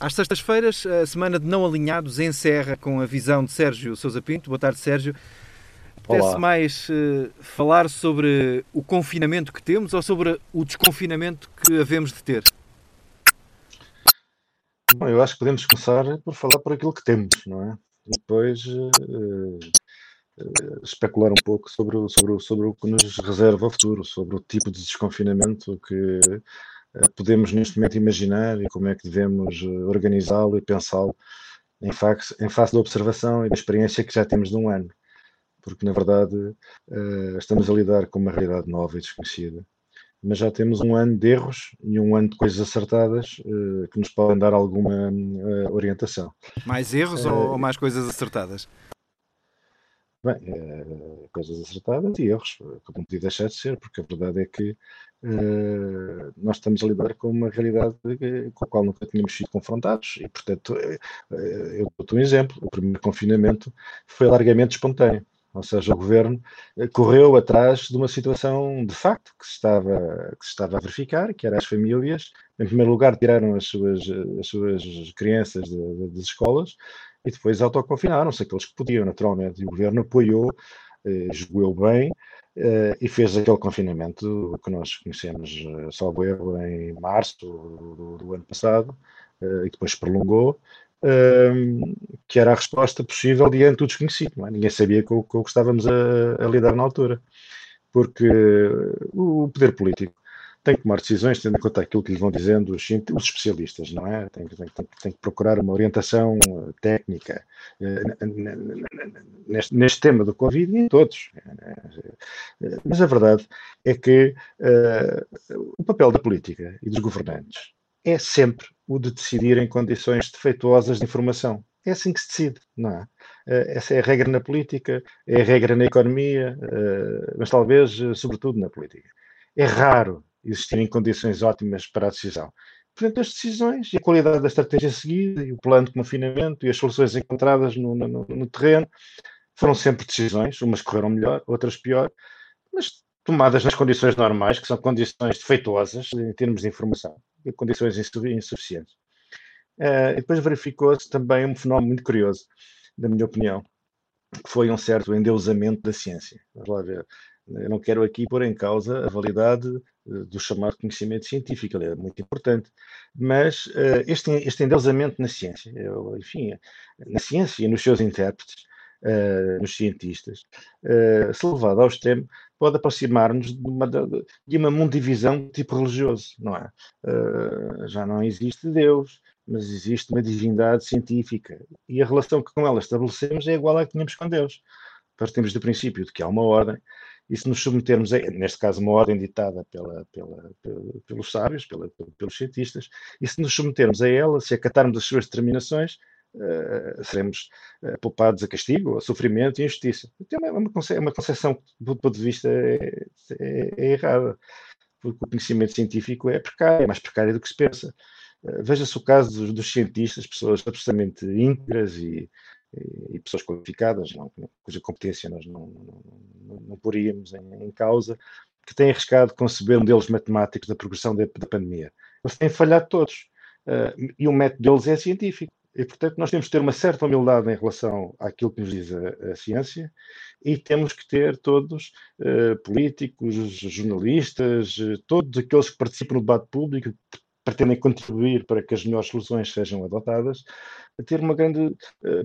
Às sextas-feiras, a semana de não alinhados encerra com a visão de Sérgio Sousa Pinto. Boa tarde, Sérgio. Apetece mais uh, falar sobre o confinamento que temos ou sobre o desconfinamento que havemos de ter? Bom, eu acho que podemos começar por falar por aquilo que temos, não é? E depois uh, uh, especular um pouco sobre, o, sobre, sobre o que nos reserva o futuro, sobre o tipo de desconfinamento que podemos neste momento imaginar e como é que devemos eh, organizá-lo e pensá-lo em face, em face da observação e da experiência que já temos de um ano. Porque, na verdade, uh, estamos a lidar com uma realidade nova e desconhecida. Mas já temos um ano de erros e um ano de coisas acertadas que nos podem dar alguma orientação. Mais erros ou mais coisas acertadas? Bem, coisas acertadas e erros, que não podia deixar de ser, porque a verdade é que Uh, nós estamos a lidar com uma realidade com a qual nunca tínhamos sido confrontados e, portanto, uh, eu dou-te um exemplo. O primeiro confinamento foi largamente espontâneo, ou seja, o governo correu atrás de uma situação de facto que se estava, que se estava a verificar, que era as famílias, em primeiro lugar, tiraram as suas, as suas crianças das escolas e depois autoconfinaram-se aqueles que podiam, naturalmente, e o governo apoiou, uh, julgou bem Uh, e fez aquele confinamento que nós conhecemos, uh, salvo erro, em março do, do ano passado, uh, e depois prolongou, uh, que era a resposta possível diante do desconhecido. É? Ninguém sabia com, com o que estávamos a, a, lidar na altura, porque o poder político tem que tomar decisões tendo em conta aquilo que lhe vão dizendo os, os especialistas, não é? Tem, tem, tem, tem, que procurar uma orientação eh, técnica eh, neste, neste, tema do Covid e em todos. Eh, mas a verdade é que uh, o papel da política e dos governantes é sempre o de decidir em condições defeituosas de informação. É assim que se decide, não é? Essa é a regra na política, é a regra na economia, mas talvez, sobretudo, na política. É raro existirem condições ótimas para a decisão. Portanto, as decisões e a qualidade da estratégia seguida e o plano de confinamento e as soluções encontradas no, no, no terreno foram sempre decisões, umas correram melhor, outras pior, mas tomadas nas condições normais, que são condições defeituosas em termos de informação, e condições insuficientes. Uh, depois verificou-se também um fenómeno muito curioso, na minha opinião, que foi um certo endeusamento da ciência. Vamos lá ver. Eu não quero aqui pôr em causa a validade do chamado conhecimento científico, ele é muito importante, mas uh, este, este endeusamento na ciência, eu, enfim, na ciência e nos seus intérpretes, uh, nos cientistas, uh, se levado ao extremo, pode aproximar-nos de uma, de uma mundivisão tipo religioso, não é? já não existe Deus, mas existe uma divindade científica, e a relação que com ela estabelecemos é igual à que tínhamos com Deus. Partimos do princípio de que há uma ordem, e se nos submetermos, a, neste caso, uma ordem ditada pela, pela, pelos sábios, pela, pelos cientistas, e se nos submetermos a ela, se acatarmos as suas determinações, uh, seremos uh, poupados a castigo, a sofrimento e injustiça. Então, é uma, é uma concepção do ponto de vista é, é, é, errada, porque o conhecimento científico é precário, é mais precário do que se pensa. Uh, Veja-se o caso dos, dos, cientistas, pessoas absolutamente íntegras e, e pessoas qualificadas, não, cuja competência nós não, não, não poríamos em, em, causa, que têm arriscado conceber modelos matemáticos da progressão da, da pandemia. Eles têm falhado todos. Uh, e o método deles é científico. E, portanto, nós temos que ter uma certa humildade em relação àquilo que nos diz a, a ciência e temos que ter todos, uh, políticos, jornalistas, uh, todos aqueles que participam no debate público, pretendem contribuir para que as melhores soluções sejam adotadas, a ter uma grande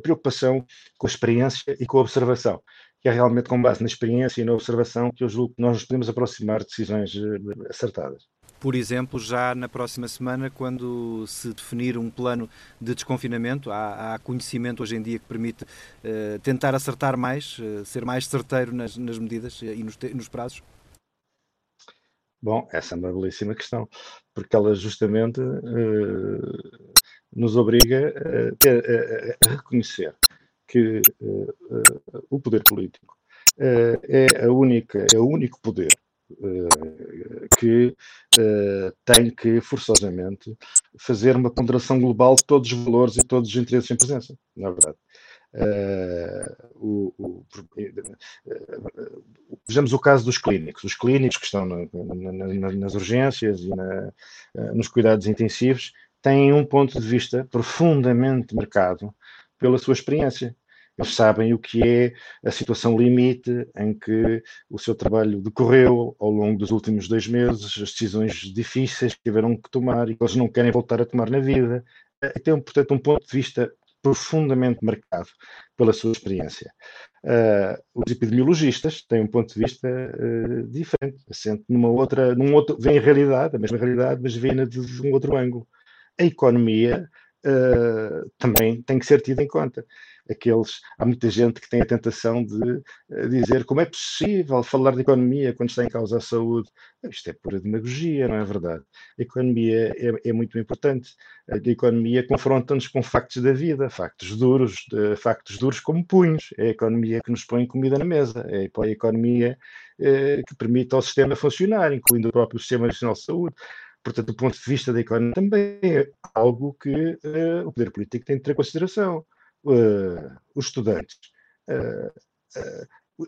preocupação com a experiência e com a observação, que é realmente com base na experiência e na observação que eu julgo que nós nos podemos aproximar de decisões uh, acertadas. Por exemplo, já na próxima semana, quando se definir um plano de desconfinamento, há, há conhecimento hoje em dia que permite uh, tentar acertar mais, ser mais certeiro nas, nas medidas e nos, nos prazos? Bom, essa é uma belíssima questão, porque ela justamente uh, nos obriga a, ter, a, a reconhecer que uh, uh, o poder político é a única, é o único poder que tem que forçosamente fazer uma ponderação global de todos os valores e todos os interesses em presença, na verdade. Uh, o, o, uh, vejamos o caso dos clínicos. Os clínicos que estão na, na, na, nas urgências e uh, nos cuidados intensivos têm um ponto de vista profundamente marcado pela sua experiência. Eles sabem o que é a situação limite em que o seu trabalho decorreu ao longo dos últimos dois meses, as decisões difíceis que tiveram que tomar e que eles não querem voltar a tomar na vida. Tem, portanto, um ponto de vista profundamente marcado pela sua experiência. Uh, os epidemiologistas têm um ponto de vista uh, diferente, assente numa outra, num outro, vem a realidade, a mesma realidade, mas vem de, de um outro ângulo. A economia uh, também tem que ser tida em conta aqueles. Há muita gente que tem a tentação de uh, dizer como é possível falar de economia quando está em causa a saúde. Isto é pura demagogia, não é verdade? A economia é, é muito importante. A economia confronta-nos com factos da vida, factos duros, factos duros como punhos. É a economia que nos põe comida na mesa, é a economia uh, que permite ao sistema funcionar, incluindo o próprio Sistema Nacional de Saúde. Portanto, do ponto de vista da economia, também é algo que uh, o poder político tem de ter em consideração uh, os estudantes. Uh,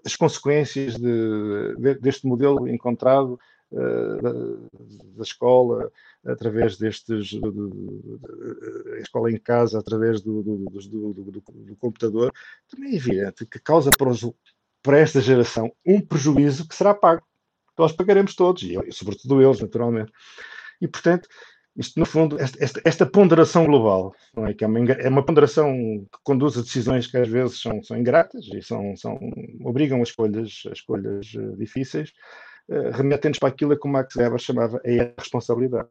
as consequências de, de, deste modelo encontrado da, da, escola, através destes. De, a escola em casa, através do, do, do, computador, também é evidente que causa para, os, para esta geração um prejuízo que será pago. Nós pagaremos todos, e sobretudo eles, naturalmente. E, portanto, isto, no fundo, esta, esta ponderação global, é? que é uma, é uma, ponderação que conduz a decisões que às vezes são, são ingratas e são, são, obrigam a escolhas, a escolhas uh, difíceis, uh, remetendo-nos para aquilo que o Max Weber chamava a responsabilidade.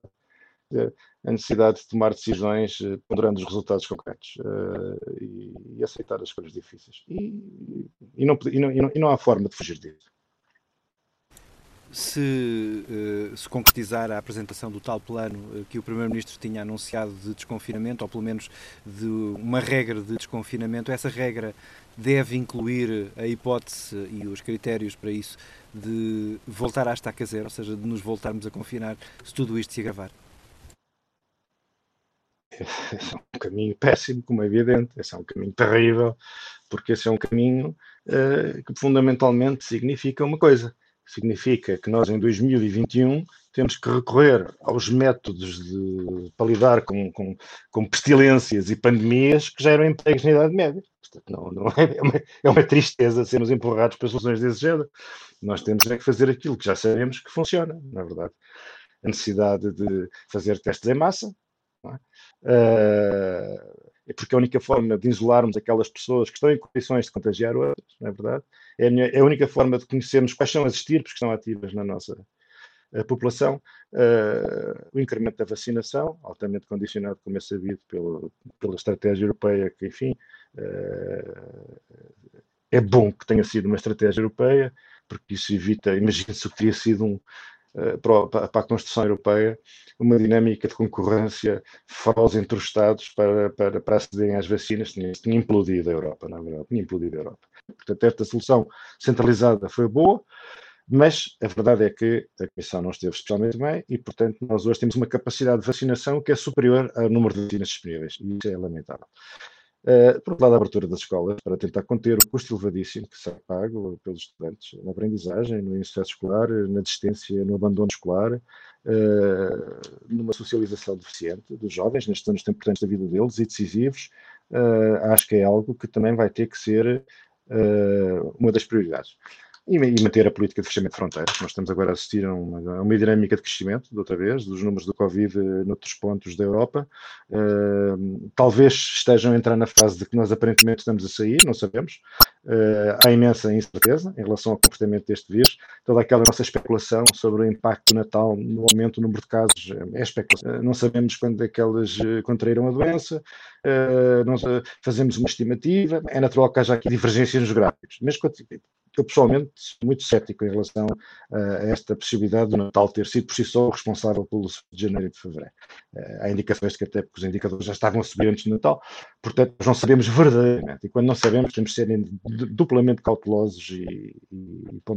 Uh, a necessidade de tomar decisões ponderando os resultados concretos e, e, aceitar as escolhas difíceis. E, e, não, não, e não há forma de fugir disso se uh, se concretizar a apresentação do tal plano uh, que o Primeiro-Ministro tinha anunciado de desconfinamento, ou pelo menos de uma regra de desconfinamento, essa regra deve incluir a hipótese e os critérios para isso de voltar à estaca zero, ou seja, de nos voltarmos a confinar se tudo isto se agravar? Esse é um caminho péssimo, como é evidente, esse é um caminho terrível, porque esse é um caminho uh, que fundamentalmente significa uma coisa, Significa que nós, em 2021, temos que recorrer aos métodos de, para lidar com, com, com pestilências e pandemias que geram empregos na Idade Média. Portanto, não, não é, é, uma, é uma tristeza sermos empurrados para soluções desse género. Nós temos é que fazer aquilo que já sabemos que funciona, na verdade. A necessidade de fazer testes em massa, é? uh, é porque a única forma de isolarmos aquelas pessoas que estão em condições de contagiar outras, não é verdade? É a, minha, é a única forma de conhecermos quais são as estirpes que estão ativas na nossa população. Uh, o incremento da vacinação, altamente condicionado, como é sabido, pelo, pela estratégia europeia, que, enfim, uh, é bom que tenha sido uma estratégia europeia, porque isso evita, imagina-se que teria sido um, eh, para, a construção europeia uma dinâmica de concorrência feroz entre os Estados para, para, para acederem às vacinas, tinha, tinha implodido a Europa, na verdade, tinha implodido a Europa. Portanto, esta solução centralizada foi boa, mas a verdade é que a Comissão não esteve especialmente bem e, portanto, nós hoje temos uma capacidade de vacinação que é superior ao número de vacinas disponíveis, e isso é lamentável. Uh, por outro lado, a abertura das escolas para tentar conter o custo elevadíssimo que será pago pelos estudantes na aprendizagem, no insucesso escolar, na desistência, no abandono escolar, uh, numa socialização deficiente dos jovens nestes anos tão importantes da vida deles e decisivos. Uh, acho que é algo que também vai ter que ser uma das prioridades e, manter a política de fechamento de fronteiras. Nós estamos agora a assistir a uma, a uma dinâmica de crescimento, de outra vez, dos números do Covid eh, noutros pontos da Europa. Uh, talvez estejam a entrar na fase de que nós aparentemente estamos a sair, não sabemos. Uh, há imensa incerteza em relação ao comportamento deste vírus. Toda aquela nossa especulação sobre o impacto do Natal no aumento do número de casos é especulação. Uh, não sabemos quando é que elas contraíram a doença, não, fazemos uma estimativa. É natural que haja aqui divergências nos gráficos, mas eu pessoalmente sou muito cético em relação a esta possibilidade do Natal ter sido por si só responsável pelo de janeiro e de fevereiro. Uh, há indicações de que até porque os indicadores já estavam a subir antes do Natal, portanto nós não sabemos verdadeiramente, e quando não sabemos temos de ser duplamente cautelosos e, e ponderados.